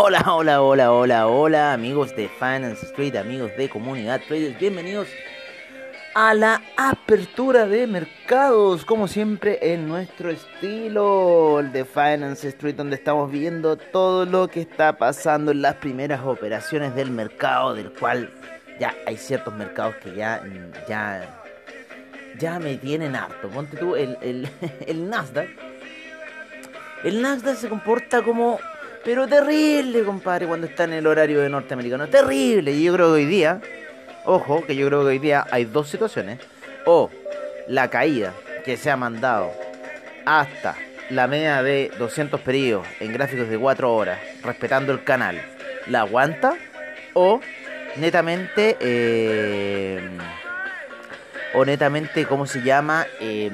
Hola, hola, hola, hola, hola, amigos de Finance Street, amigos de Comunidad Traders, bienvenidos a la apertura de mercados, como siempre en nuestro estilo, de Finance Street, donde estamos viendo todo lo que está pasando en las primeras operaciones del mercado, del cual ya hay ciertos mercados que ya, ya, ya me tienen harto. Ponte tú el, el, el Nasdaq. El Nasdaq se comporta como pero terrible, compadre, cuando está en el horario de norteamericano. Terrible. Y yo creo que hoy día, ojo, que yo creo que hoy día hay dos situaciones. O la caída que se ha mandado hasta la media de 200 periodos en gráficos de 4 horas, respetando el canal, la aguanta. O netamente, eh, o netamente, ¿cómo se llama? Eh,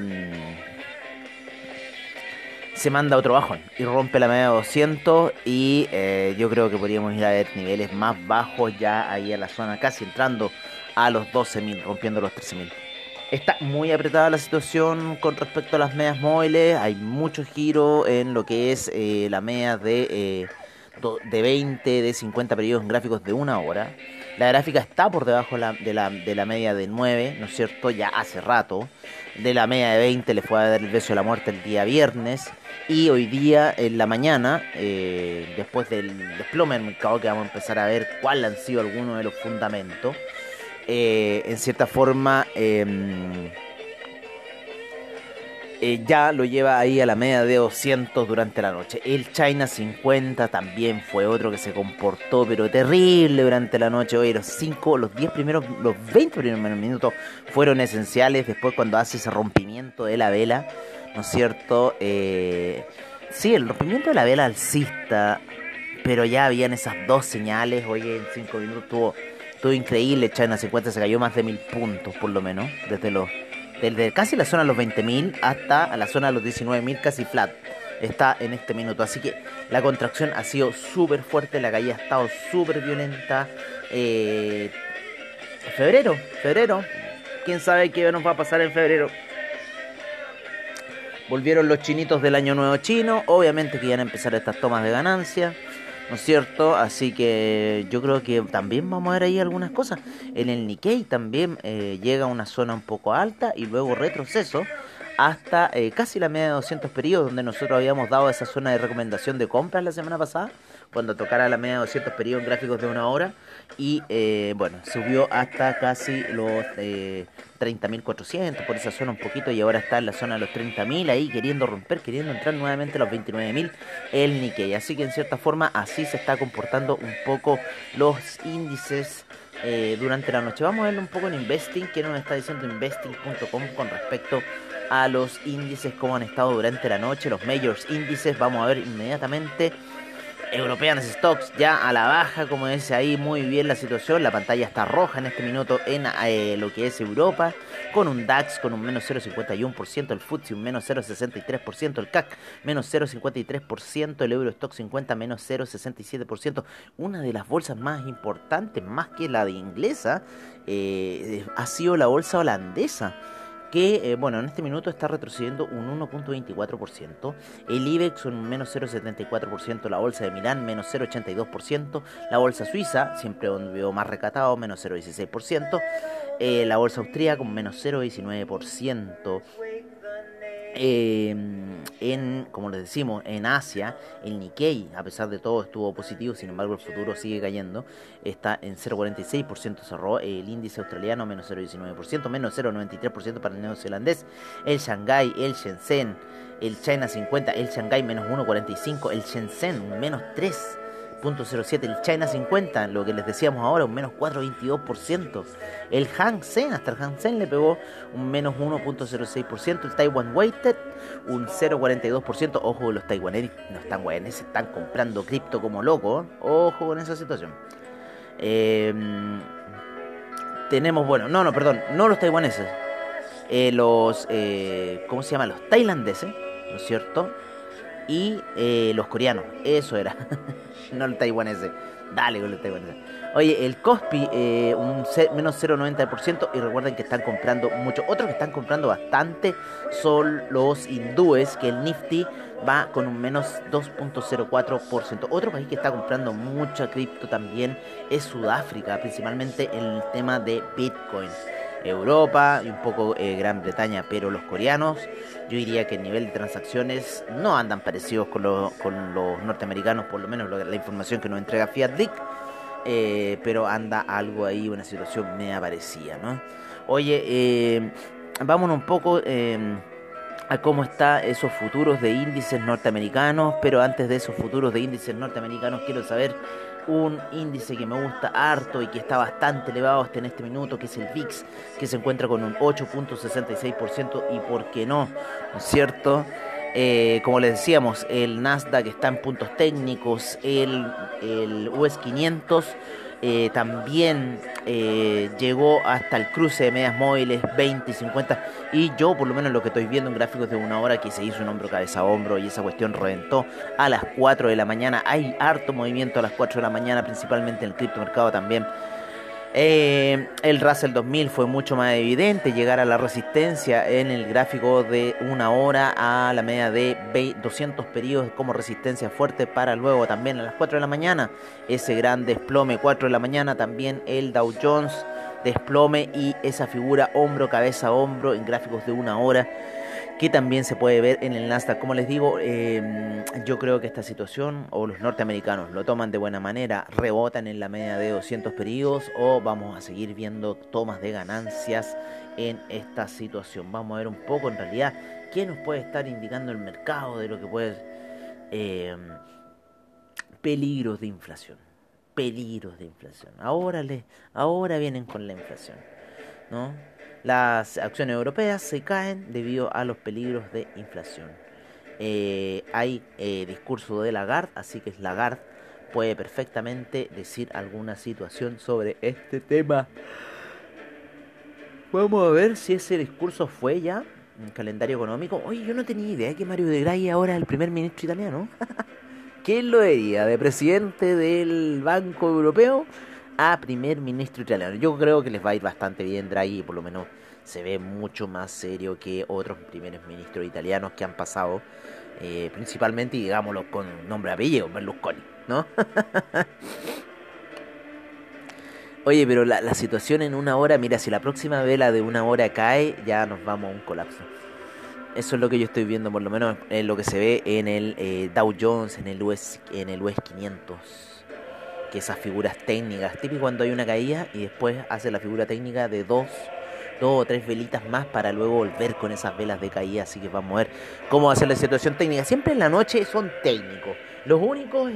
se manda otro bajón y rompe la media de 200 y eh, yo creo que podríamos ir a ver niveles más bajos ya ahí en la zona, casi entrando a los 12.000, rompiendo los 13.000. Está muy apretada la situación con respecto a las medias móviles, hay mucho giro en lo que es eh, la media de, eh, de 20, de 50 periodos en gráficos de una hora. La gráfica está por debajo de la, de la media de 9, ¿no es cierto? Ya hace rato. De la media de 20 le fue a dar el beso de la muerte el día viernes. Y hoy día, en la mañana, eh, después del desplome del mercado, que vamos a empezar a ver cuáles han sido algunos de los fundamentos, eh, en cierta forma em, eh, ya lo lleva ahí a la media de 200 durante la noche. El China 50 también fue otro que se comportó, pero terrible durante la noche. Hoy los 5, los 10 primeros, los 20 primeros minutos fueron esenciales. Después, cuando hace ese rompimiento de la vela ¿no es cierto? Eh, sí, el rompimiento de la vela alcista, pero ya habían esas dos señales, oye, en cinco minutos estuvo, estuvo increíble, China 50 se cayó más de mil puntos por lo menos, desde los desde casi la zona de los 20.000 hasta la zona de los 19.000 casi flat está en este minuto. Así que la contracción ha sido súper fuerte, la caída ha estado súper violenta. Eh, febrero, febrero. ¿Quién sabe qué nos va a pasar en febrero? Volvieron los chinitos del año nuevo chino, obviamente que iban a empezar estas tomas de ganancia, ¿no es cierto? Así que yo creo que también vamos a ver ahí algunas cosas. En el Nikkei también eh, llega a una zona un poco alta y luego retroceso hasta eh, casi la media de 200 periodos, donde nosotros habíamos dado esa zona de recomendación de compras la semana pasada, cuando tocara la media de 200 periodos gráficos de una hora, y eh, bueno, subió hasta casi los eh, 30.400, por esa zona un poquito, y ahora está en la zona de los 30.000, ahí queriendo romper, queriendo entrar nuevamente a los 29.000 el Nikkei. Así que en cierta forma así se está comportando un poco los índices. Eh, durante la noche. Vamos a ver un poco en Investing, que nos está diciendo investing.com con respecto a los índices, cómo han estado durante la noche, los majors índices. Vamos a ver inmediatamente European Stocks ya a la baja, como dice ahí, muy bien la situación. La pantalla está roja en este minuto en eh, lo que es Europa, con un DAX con un menos 0,51%, el FTSE un menos 0,63%, el CAC menos 0,53%, el Eurostock 50 menos 0,67%. Una de las bolsas más importantes, más que la de inglesa, eh, ha sido la bolsa holandesa que eh, bueno, en este minuto está retrocediendo un 1.24%, el IBEX un menos 0.74%, la bolsa de Milán menos 0.82%, la bolsa suiza, siempre donde veo más recatado, menos 0.16%, eh, la bolsa austríaca con menos 0.19%. Eh, en, como les decimos, en Asia, el Nikkei, a pesar de todo, estuvo positivo, sin embargo el futuro sigue cayendo, está en 0,46% cerró, el índice australiano menos 0,19%, menos 0,93% para el neozelandés, el Shanghai, el Shenzhen, el China 50, el Shanghai menos 1,45, el Shenzhen menos 3%. El China 50, lo que les decíamos ahora, un menos 4,22%. El Hang Seng, hasta el Hang Seng le pegó un menos 1,06%. El Taiwan Weighted, un 0,42%. Ojo, los taiwaneses no están guayaneses, están comprando cripto como locos. Ojo con esa situación. Em, tenemos, bueno, no, no, perdón, no los taiwaneses. Eh, los, eh, ¿cómo se llama? Los tailandeses, ¿no es cierto? Y eh, los coreanos, eso era, no el taiwanese. Dale con el taiwanese. Oye, el Cospi, eh, un menos 0,90%. Y recuerden que están comprando mucho. Otros que están comprando bastante son los hindúes, que el Nifty va con un menos 2.04%. Otro país que está comprando mucha cripto también es Sudáfrica, principalmente en el tema de Bitcoin. Europa y un poco eh, Gran Bretaña, pero los coreanos, yo diría que el nivel de transacciones no andan parecidos con, con los norteamericanos, por lo menos la información que nos entrega FiatLeak, eh, pero anda algo ahí, una situación me parecida, ¿no? Oye, eh, vámonos un poco a cómo están esos futuros de índices norteamericanos, pero antes de esos futuros de índices norteamericanos quiero saber un índice que me gusta harto y que está bastante elevado hasta en este minuto, que es el VIX, que se encuentra con un 8.66% y por qué no, ¿no es cierto? Eh, como les decíamos, el Nasdaq está en puntos técnicos, el, el US 500 eh, también eh, llegó hasta el cruce de medias móviles 20 y 50 y yo por lo menos lo que estoy viendo en gráficos de una hora que se hizo un hombro cabeza a hombro y esa cuestión reventó a las 4 de la mañana. Hay harto movimiento a las 4 de la mañana principalmente en el criptomercado también eh, el Russell 2000 fue mucho más evidente llegar a la resistencia en el gráfico de una hora a la media de 200 periodos como resistencia fuerte para luego también a las 4 de la mañana ese gran desplome. 4 de la mañana también el Dow Jones desplome y esa figura hombro cabeza hombro en gráficos de una hora que también se puede ver en el Nasdaq. Como les digo, em, yo creo que esta situación, o los norteamericanos lo toman de buena manera, rebotan en la media de 200 periodos, o vamos a seguir viendo tomas de ganancias en esta situación. Vamos a ver un poco en realidad qué nos puede estar indicando el mercado de lo que puede... Em, peligros de inflación. Peligros de inflación. Ahora, le, ahora vienen con la inflación. ¿no? Las acciones europeas se caen debido a los peligros de inflación. Eh, hay eh, discurso de Lagarde, así que Lagarde puede perfectamente decir alguna situación sobre este tema. Vamos a ver si ese discurso fue ya un calendario económico. Oye, yo no tenía idea que Mario de Draghi ahora es el primer ministro italiano. ¿Quién lo diría? ¿De presidente del Banco Europeo? A primer ministro italiano. Yo creo que les va a ir bastante bien Draghi, por lo menos se ve mucho más serio que otros primeros ministros italianos que han pasado, eh, principalmente, digámoslo, con nombre apellido, Berlusconi, ¿no? Oye, pero la, situación en una hora, mira, si la próxima vela de una hora cae, ya nos vamos a un colapso. Eso es lo que yo estoy viendo, por lo menos en lo que se ve en el eh, Dow Jones, en el US, en el US 500 esas figuras técnicas, típico cuando hay una caída y después hace la figura técnica de dos, dos o tres velitas más para luego volver con esas velas de caída, así que vamos a ver cómo va a ser la situación técnica. Siempre en la noche son técnicos, los únicos,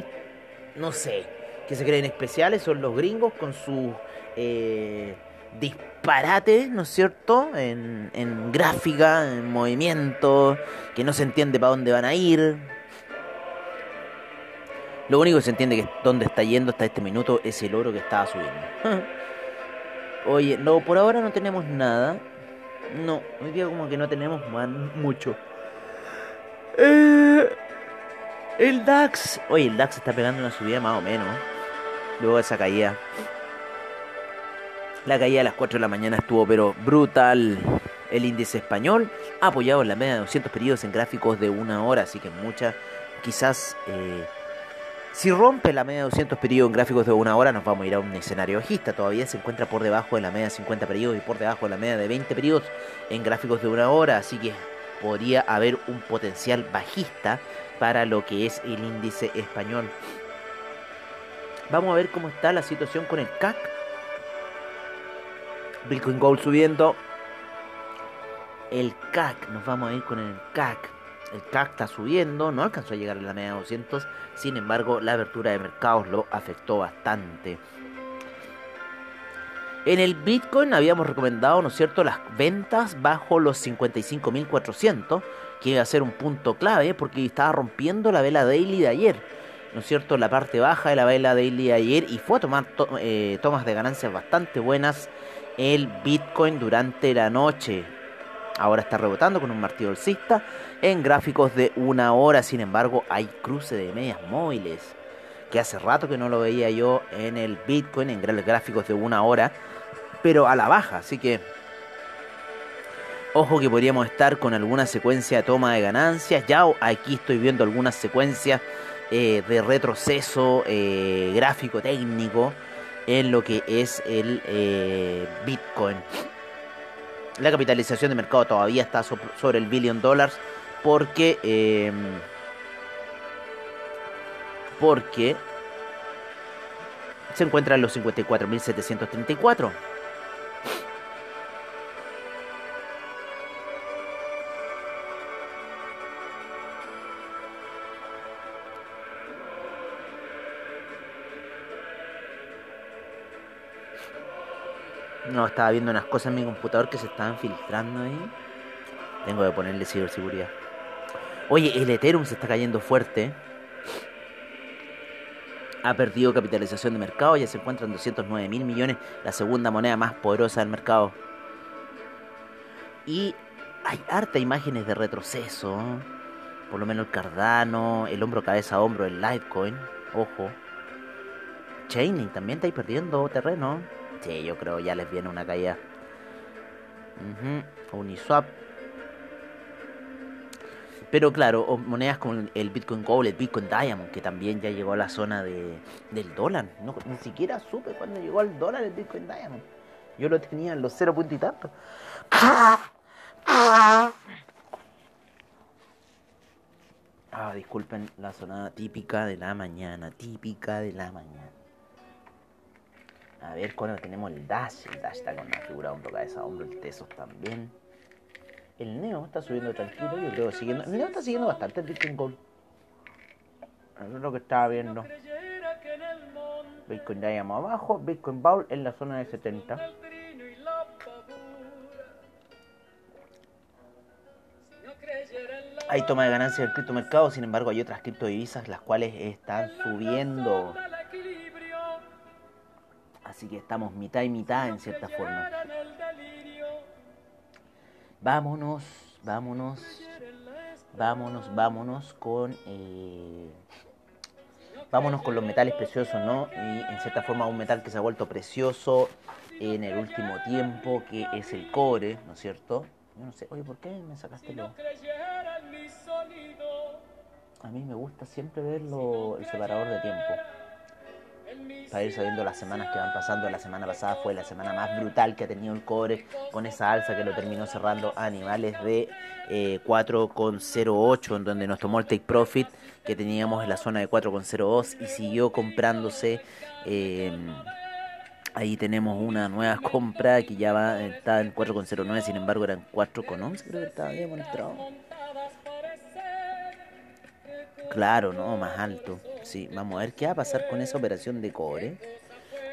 no sé, que se creen especiales son los gringos con sus eh, disparates, ¿no es cierto? En, en gráfica, en movimiento, que no se entiende para dónde van a ir lo único que se entiende que donde está yendo hasta este minuto es el oro que estaba subiendo. Oye, no, por ahora no tenemos nada. No, hoy día como que no tenemos mucho. Eh, el DAX. Oye, el DAX está pegando una subida más o menos. Luego de esa caída. La caída a las 4 de la mañana estuvo pero brutal. El índice español apoyado en la media de 200 periodos en gráficos de una hora. Así que mucha, quizás... Eh, si rompe la media de 200 periodos en gráficos de una hora, nos vamos a ir a un escenario bajista. Todavía se encuentra por debajo de la media de 50 periodos y por debajo de la media de 20 periodos en gráficos de una hora. Así que podría haber un potencial bajista para lo que es el índice español. Vamos a ver cómo está la situación con el CAC. Bitcoin Gold subiendo. El CAC, nos vamos a ir con el CAC. El CAC está subiendo, no alcanzó a llegar a la media de 200. Sin embargo, la apertura de mercados lo afectó bastante. En el Bitcoin habíamos recomendado, ¿no es cierto?, las ventas bajo los 55.400, que iba a ser un punto clave porque estaba rompiendo la vela daily de ayer, ¿no es cierto?, la parte baja de la vela daily de ayer y fue a tomar eh, tomas de ganancias bastante buenas el Bitcoin durante la noche. Ahora está rebotando con un martillo alcista en gráficos de una hora, sin embargo hay cruce de medias móviles que hace rato que no lo veía yo en el Bitcoin en gráficos de una hora pero a la baja. Así que ojo que podríamos estar con alguna secuencia de toma de ganancias. Ya aquí estoy viendo algunas secuencias eh, de retroceso eh, gráfico técnico en lo que es el eh, Bitcoin. La capitalización de mercado todavía está sobre el billion dólares porque porque se encuentra en los 54.734. No, estaba viendo unas cosas en mi computador que se estaban filtrando ahí. Tengo que ponerle ciberseguridad. Oye, el Ethereum se está cayendo fuerte. Ha perdido capitalización de mercado, ya se encuentra en 209 mil millones, la segunda moneda más poderosa del mercado. Y hay harta imágenes de retroceso. Por lo menos el Cardano, el hombro cabeza a hombro, el Litecoin. Ojo. Chaining también está perdiendo terreno. Sí, yo creo ya les viene una caída. Uniswap. Pero claro, monedas como el Bitcoin Gold, el Bitcoin Diamond, que también ya llegó a la zona de, del dólar. Ni siquiera supe cuando llegó al dólar el Bitcoin Diamond. Yo lo tenía en los cero puntos y tanto. Ah, disculpen la sonada típica de la mañana, típica de la mañana. A ver cuando tenemos el Dash. El Dash está con una figura hombro, cabeza, hombro, el Tesos también. El Neo está subiendo tranquilo, yo creo siguiendo. El Neo está siguiendo bastante el Bitcoin Gold. Eso es lo que estaba viendo. Bitcoin Diamond abajo, Bitcoin Bowl en la zona de 70. Hay toma de ganancia del criptomercado, sin embargo hay otras criptodivisas las cuales están subiendo. Así que estamos mitad y mitad en cierta forma. Vámonos, vámonos, vámonos, vámonos con... Eh, vámonos con los metales preciosos, ¿no? Y en cierta forma un metal que se ha vuelto precioso en el último tiempo, que es el cobre, ¿no es cierto? Yo no sé, oye, ¿por qué me sacaste lo...? A mí me gusta siempre ver el separador de tiempo para ir sabiendo las semanas que van pasando. La semana pasada fue la semana más brutal que ha tenido el cobre con esa alza que lo terminó cerrando a animales de eh, 4,08 en donde nos tomó el take profit que teníamos en la zona de 4,02 y siguió comprándose. Eh, ahí tenemos una nueva compra que ya va, está en 4,09, sin embargo eran 4,11 creo que estaba bien mostrado. Claro, no, más alto. Sí, vamos a ver qué va a pasar con esa operación de cobre.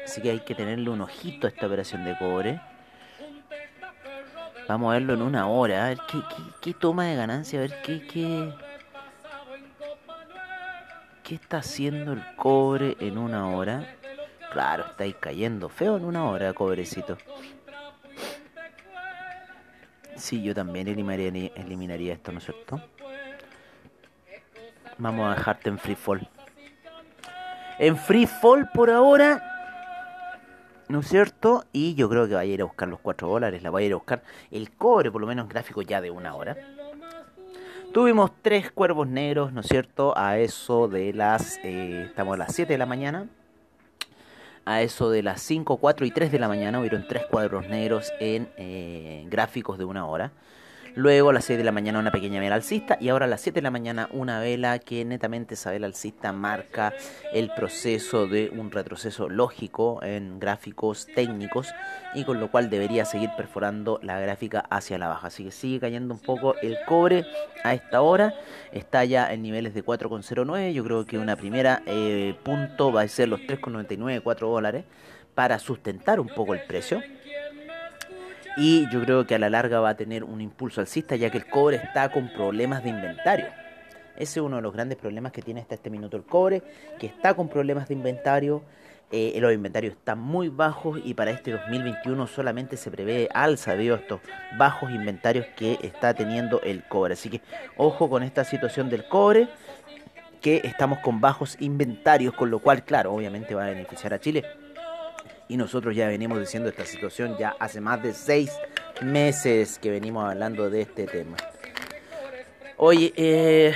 Así que hay que tenerle un ojito a esta operación de cobre. Vamos a verlo en una hora, a ver qué, qué, toma de ganancia, a ver qué, qué, qué está haciendo el cobre en una hora. Claro, estáis cayendo feo en una hora, cobrecito. Sí, yo también eliminaría, eliminaría esto, ¿no es cierto? Vamos a dejarte en free fall. En free fall por ahora. ¿No es cierto? Y yo creo que va a ir a buscar los 4 dólares. La va a ir a buscar el cobre, por lo menos en gráfico ya de una hora. Tuvimos tres cuervos negros, ¿no es cierto? A eso de las... Eh, estamos a las 7 de la mañana. A eso de las 5, 4 y 3 de la mañana hubieron tres cuadros negros en eh, gráficos de una hora Luego a las 6 de la mañana una pequeña vela alcista y ahora a las 7 de la mañana una vela que netamente esa vela alcista marca el proceso de un retroceso lógico en gráficos técnicos y con lo cual debería seguir perforando la gráfica hacia la baja. Así que sigue cayendo un poco el cobre a esta hora. Está ya en niveles de 4,09. Yo creo que una primera eh, punto va a ser los 3,99, 4 dólares para sustentar un poco el precio. Y yo creo que a la larga va a tener un impulso alcista ya que el cobre está con problemas de inventario. Ese es uno de los grandes problemas que tiene hasta este minuto el cobre, que está con problemas de inventario. Eh, los inventarios están muy bajos y para este 2021 solamente se prevé alza a estos bajos inventarios que está teniendo el cobre. Así que ojo con esta situación del cobre, que estamos con bajos inventarios, con lo cual, claro, obviamente va a beneficiar a Chile y nosotros ya venimos diciendo esta situación ya hace más de seis meses que venimos hablando de este tema. Oye, eh,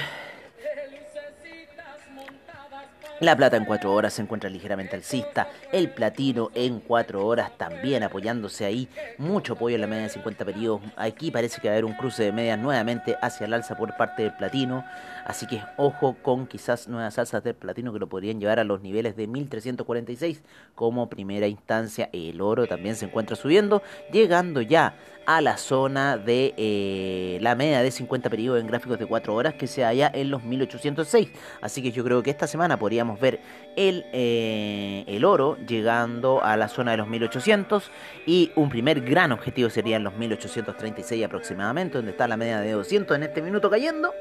la plata en 4 horas se encuentra ligeramente alcista. El platino en 4 horas también apoyándose ahí. Mucho apoyo en la media de 50 periodos. Aquí parece que va a haber un cruce de medias nuevamente hacia el alza por parte del platino. Así que ojo con quizás nuevas alzas del platino que lo podrían llevar a los niveles de 1346 como primera instancia. El oro también se encuentra subiendo, llegando ya a la zona de eh, la media de 50 periodos en gráficos de 4 horas que se halla en los 1806. Así que yo creo que esta semana podríamos ver el, eh, el oro llegando a la zona de los 1800 y un primer gran objetivo sería en los 1836 aproximadamente, donde está la media de 200 en este minuto cayendo.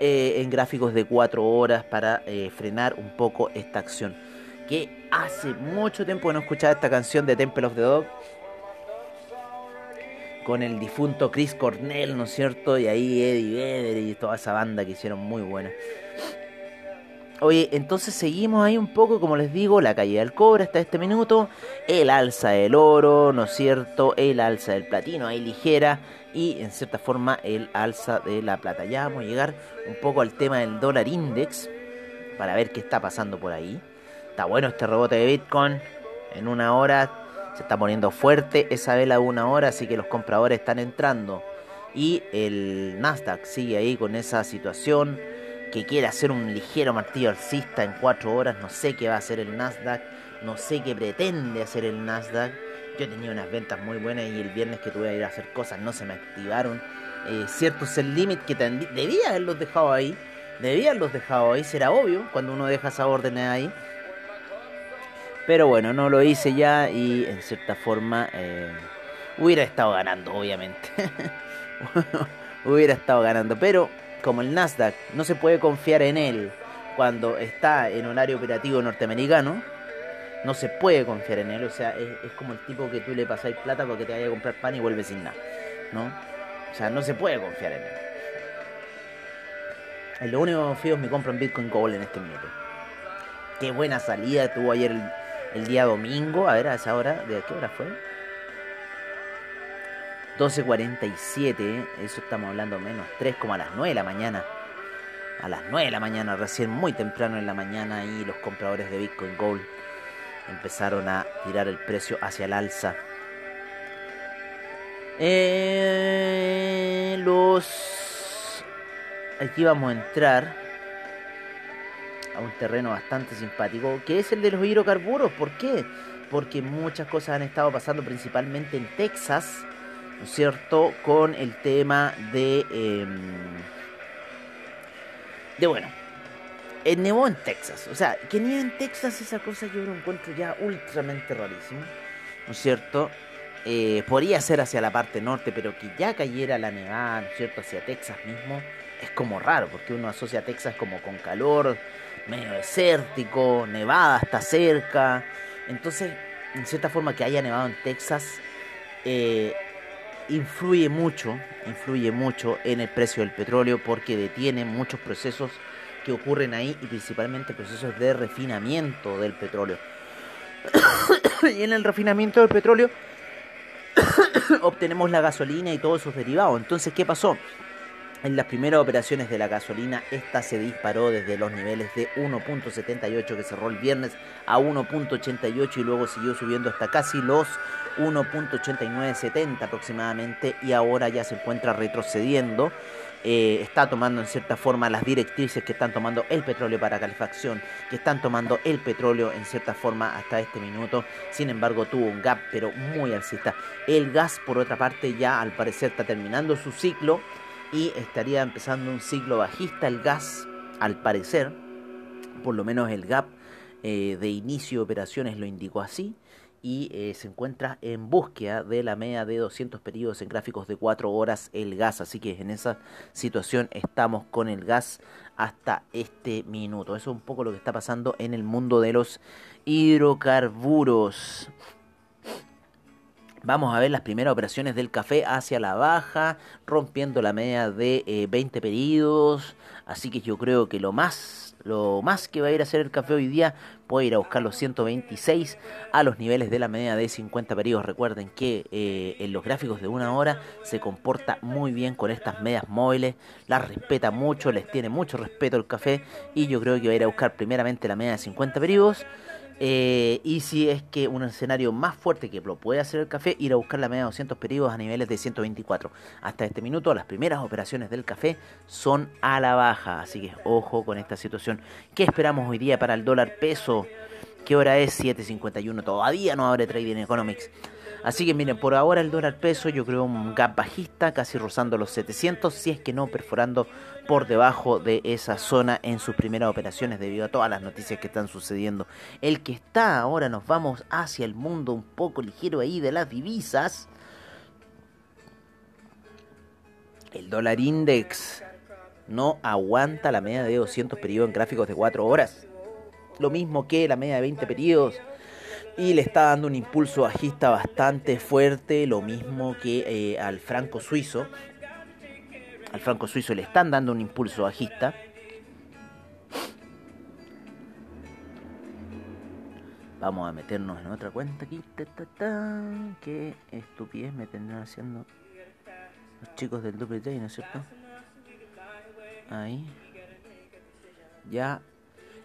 Eh, en gráficos de 4 horas para frenar un poco esta acción. Que hace mucho tiempo que no escuchaba esta canción de Temple of the Dog con el difunto Chris Cornell, ¿no es cierto? Y ahí Eddie Vedder y toda esa banda que hicieron muy buena. Oye, entonces seguimos ahí un poco, como les digo, la caída del cobre hasta este minuto, el alza del oro, ¿no es cierto? El alza del platino ahí ligera y en cierta forma el alza de la plata. Ya vamos a llegar un poco al tema del dólar index para ver qué está pasando por ahí. Está bueno este rebote de Bitcoin. En una hora se está poniendo fuerte esa vela de una hora, así que los compradores están entrando. Y el Nasdaq sigue ahí con esa situación que quiere hacer un ligero martillo alcista en cuatro horas. No sé qué va a hacer el Nasdaq, no sé qué pretende hacer el Nasdaq. Yo tenía unas ventas muy buenas y el viernes que tuve que ir a hacer cosas no se me activaron. Eh, ciertos el limit que debía haberlos dejado ahí. Debía haberlos dejado ahí, será obvio cuando uno deja esa orden ahí. Pero bueno, no lo hice ya y en cierta forma eh, hubiera estado ganando, obviamente. hubiera estado ganando. Pero como el Nasdaq no se puede confiar en él cuando está en horario operativo norteamericano, no se puede confiar en él. O sea, es, como el tipo que tú le pasáis plata porque te vaya a comprar pan y vuelve sin nada. ¿No? O sea, no se puede confiar en él. Es lo único que confío es mi compra en Bitcoin Gold en este minuto. Qué buena salida tuvo ayer el, el día domingo, a ver, a esa hora, ¿de qué hora fue? 12.47, eso estamos hablando menos 3, como a las 9 de la mañana. A las 9 de la mañana, recién muy temprano en la mañana, y los compradores de Bitcoin Gold empezaron a tirar el precio hacia el alza. Eh, los. Aquí vamos a entrar a un terreno bastante simpático, que es el de los hidrocarburos. ¿Por qué? Porque muchas cosas han estado pasando principalmente en Texas, ¿no es cierto? Con el tema de... Em, de bueno, nevó en Texas. O sea, que ni en Texas esa cosa yo lo encuentro ya ultramente rarísimo, ¿no es cierto? Eh, podría ser hacia la parte norte, pero que ya cayera la nevada, ¿no es cierto? Hacia Texas mismo, es como raro, porque uno asocia a Texas como con calor, medio desértico, Nevada está cerca. Entonces, en cierta forma que haya nevado en Texas, eh, influye mucho, influye mucho en el precio del petróleo porque detiene muchos procesos que ocurren ahí y principalmente procesos de refinamiento del petróleo. y en el refinamiento del petróleo obtenemos la gasolina y todos sus derivados. Entonces, ¿qué pasó? En las primeras operaciones de la gasolina, esta se disparó desde los niveles de 1.78 que cerró el viernes a 1.88 y luego siguió subiendo hasta casi los 1.8970 aproximadamente y ahora ya se encuentra retrocediendo. Eh, está tomando en cierta forma las directrices que están tomando el petróleo para calefacción, que están tomando el petróleo en cierta forma hasta este minuto. Sin embargo, tuvo un gap, pero muy alcista. El gas, por otra parte, ya al parecer está terminando su ciclo y estaría empezando un ciclo bajista el gas, al parecer, por lo menos el gap eh, de inicio de operaciones lo indicó así, y eh, se encuentra en búsqueda de la media de 200 periodos en gráficos de 4 horas el gas, así que en esa situación estamos con el gas hasta este minuto. Eso es un poco lo que está pasando en el mundo de los hidrocarburos. Vamos a ver las primeras operaciones del café hacia la baja, rompiendo la media de 20 eh, periodos. Así que yo creo que lo más, lo más que va a ir a hacer el café hoy día puede ir a buscar los 126 a los niveles de la media de 50 periodos. Recuerden que eh, en los gráficos de una hora se comporta muy bien con estas medias móviles, las respeta mucho, les tiene mucho respeto el café y yo creo que va a ir a buscar primeramente la media de 50 periodos eh, y si es que un escenario más fuerte que lo puede hacer el café, ir a buscar la media de 200 periodos a niveles de 124. Hasta este minuto, las primeras operaciones del café son a la baja. Así que ojo con esta situación. ¿Qué esperamos hoy día para el dólar peso? ¿Qué hora es? 7.51. Todavía no abre Trading Economics. Así que miren, por ahora el dólar peso yo creo un gap bajista, casi rozando los 700, si es que no perforando por debajo de esa zona en sus primeras operaciones debido a todas las noticias que están sucediendo. El que está ahora, nos vamos hacia el mundo un poco ligero ahí de las divisas. El dólar index no aguanta la media de 200 periodos en gráficos de 4 horas. Lo mismo que la media de 20 periodos y le está dando un impulso bajista bastante fuerte, lo mismo que eh, al franco suizo. Al franco suizo le están dando un impulso bajista. Vamos a meternos en otra cuenta aquí. Qué estupidez me tendrán haciendo los chicos del Double Day, ¿no es cierto? Ahí. Ya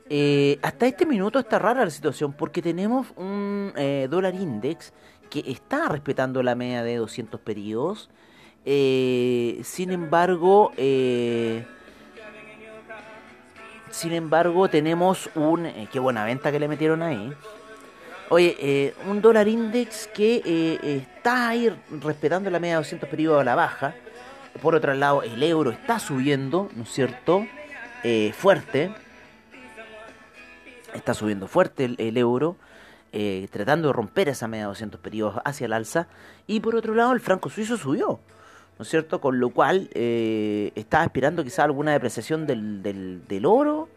eh, hasta este minuto está rara la situación porque tenemos un eh, dólar index que está respetando la media de 200 periodos. Eh, sin embargo, sin embargo tenemos un... qué buena venta que le metieron ahí. Oye, un dólar index que está ahí respetando la media de 200 periodos a la baja. Por otro lado, el euro está subiendo, ¿no es cierto? fuerte está subiendo fuerte el, euro, eh, tratando de romper esa media de 200 periodos hacia el alza, y por otro lado el franco suizo subió, ¿no es cierto? Con lo cual eh, estaba esperando quizá alguna depreciación del, del, oro,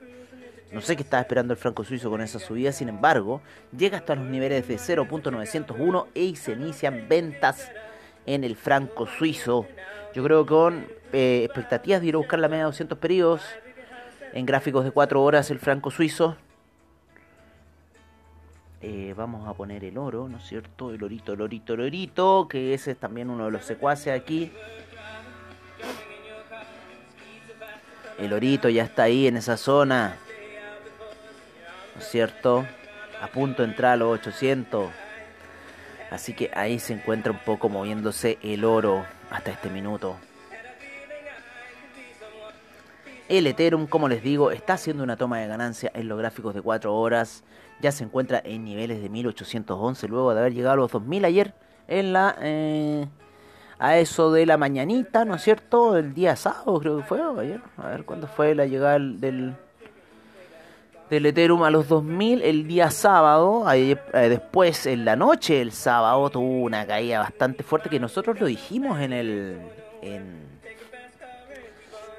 no sé qué estaba esperando el franco suizo con esa subida, sin embargo, llega hasta los niveles de 0.901 y se inician ventas en el franco suizo. Yo creo que con eh, expectativas de ir a buscar la media de 200 periodos en gráficos de 4 horas el franco suizo eh, vamos a poner el oro, ¿no es cierto? El orito, el orito, el orito, que ese es también uno de los secuaces aquí. El orito ya está ahí en esa zona, ¿no es cierto? A punto de entrar a los 800. Así que ahí se encuentra un poco moviéndose el oro hasta este minuto. El Ethereum, como les digo, está haciendo una toma de ganancia en los gráficos de 4 horas. Ya se encuentra en niveles de 1811 luego de haber llegado a los 2000 ayer en la eh, a eso de la mañanita, ¿no es cierto? El día sábado creo que fue ayer. A ver cuándo fue la llegada del del Ethereum a los 2000 el día sábado, eh, después en la noche el sábado tuvo una caída bastante fuerte que nosotros lo dijimos en el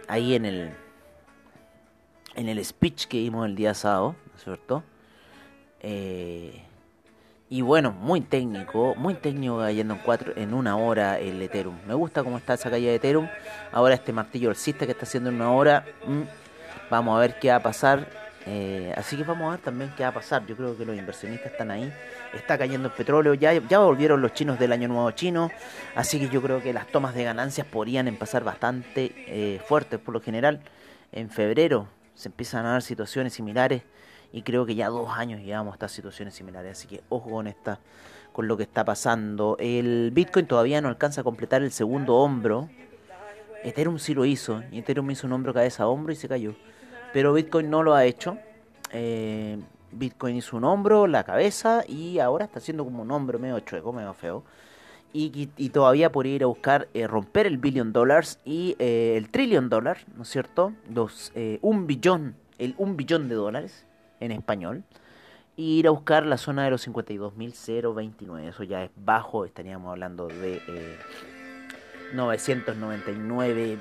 ahí en el en el speech que dimos el día sábado, ¿cierto? Eh, y bueno, muy técnico, muy técnico cayendo en, cuatro, en una hora el Ethereum. Me gusta cómo está esa caída de Ethereum. Ahora este martillo alcista que está haciendo en una hora. Mm, vamos a ver qué va a pasar. Eh, así que vamos a ver también qué va a pasar. Yo creo que los inversionistas están ahí. Está cayendo el petróleo. Ya, ya volvieron los chinos del año nuevo chino. Así que yo creo que las tomas de ganancias podrían empezar bastante eh, fuertes. Por lo general, en febrero se empiezan a dar situaciones similares. Y creo que ya dos años llevamos estas situaciones similares. Así que ojo con esta, con lo que está pasando. El Bitcoin todavía no alcanza a completar el segundo hombro. Ethereum sí lo hizo. Y Ethereum hizo un hombro cabeza a hombro y se cayó. Pero Bitcoin no lo ha hecho. Eh, Bitcoin hizo un hombro, la cabeza y ahora está haciendo como un hombro medio chueco, medio feo. Y, todavía podría ir a buscar eh, romper el billion dollars y eh, el trillion dólar, ¿no es cierto? Los un billón, el un billón de dólares en español. Y ir a buscar la zona de los 52.029. Eso ya es bajo, estaríamos hablando de 999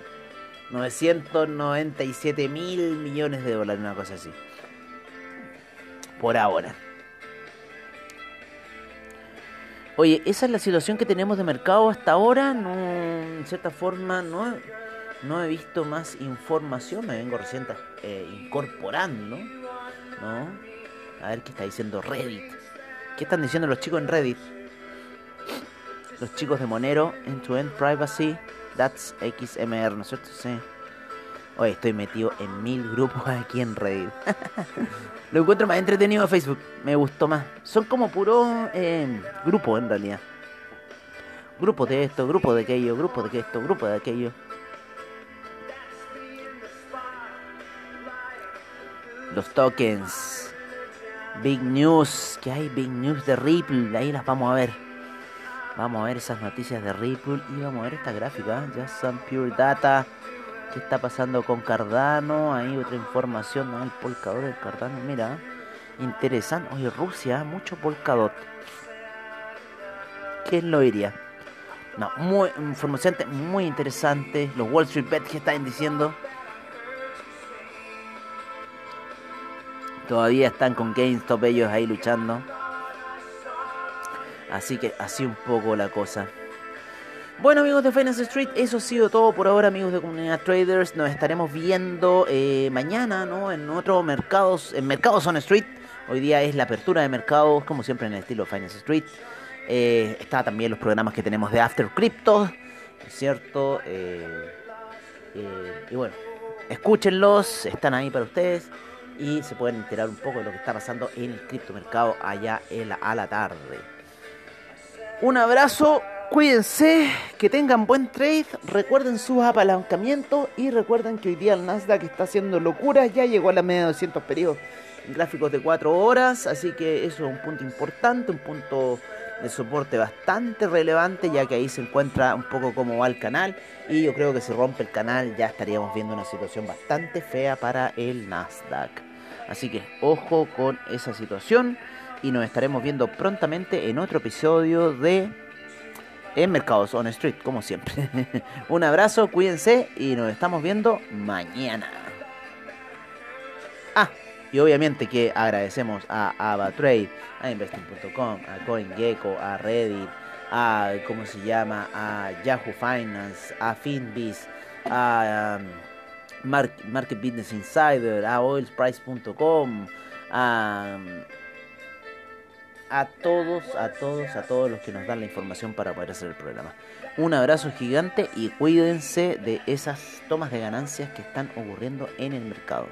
997 mil millones de dólares, una cosa así. Por ahora. Oye, esa es la situación que tenemos de mercado hasta ahora. No, en cierta forma, no, no he visto más información. Me vengo recién eh, incorporando. ¿no? A ver qué está diciendo Reddit. ¿Qué están diciendo los chicos en Reddit? Los chicos de Monero, End-to-End Privacy. That's XMR, ¿no es cierto? Sí. Hoy estoy metido en mil grupos aquí en Reddit. Lo encuentro más entretenido en Facebook. Me gustó más. Son como puros eh, grupos en realidad. Grupo de esto, grupo de aquello, grupo de esto, grupo de aquello. Los tokens. Big News. ¿Qué hay? Big News de Ripple. Ahí las vamos a ver. Vamos a ver esas noticias de Ripple y vamos a ver esta gráfica. Ya son Pure Data. ¿Qué está pasando con Cardano? Ahí otra información. ¿no? El polkadot del Cardano. Mira. Interesante. Oye, Rusia, mucho polkadot. ¿Quién lo diría? No, muy información muy interesante. Los Wall Street Bet que están diciendo. Todavía están con GameStop ellos ahí luchando. Así que así un poco la cosa. Bueno amigos de Finance Street, eso ha sido todo por ahora amigos de Comunidad Traders. Nos estaremos viendo eh, mañana ¿no? en otros mercados, en Mercados on Street. Hoy día es la apertura de mercados, como siempre en el estilo Finance Street. Eh, está también los programas que tenemos de After Crypto, ¿cierto? Eh, y bueno, escúchenlos, están ahí para ustedes y se pueden enterar un poco de lo que está pasando en el criptomercado allá a la tarde. Un abrazo, cuídense, que tengan buen trade, recuerden sus apalancamientos y recuerden que hoy día el Nasdaq está haciendo locuras, ya llegó a la media de 200 periodos gráficos de 4 horas, así que eso es un punto importante, un punto de soporte bastante relevante ya que ahí se encuentra un poco cómo va el canal y yo creo que si rompe el canal ya estaríamos viendo una situación bastante fea para el Nasdaq. Así que ojo con esa situación y nos estaremos viendo prontamente en otro episodio de En Mercados on Street, como siempre. Un abrazo, cuídense y nos estamos viendo mañana. Ah, y obviamente que agradecemos a AvaTrade, a Investing.com, a CoinGecko, a Reddit, a, ¿cómo se llama? A Yahoo Finance, a Finbiz, a um, Market Business Insider, a oilsprice.com, a a todos, a todos, a todos los que nos dan la información para poder hacer el programa. Un abrazo gigante y cuídense de esas tomas de ganancias que están ocurriendo en el mercado.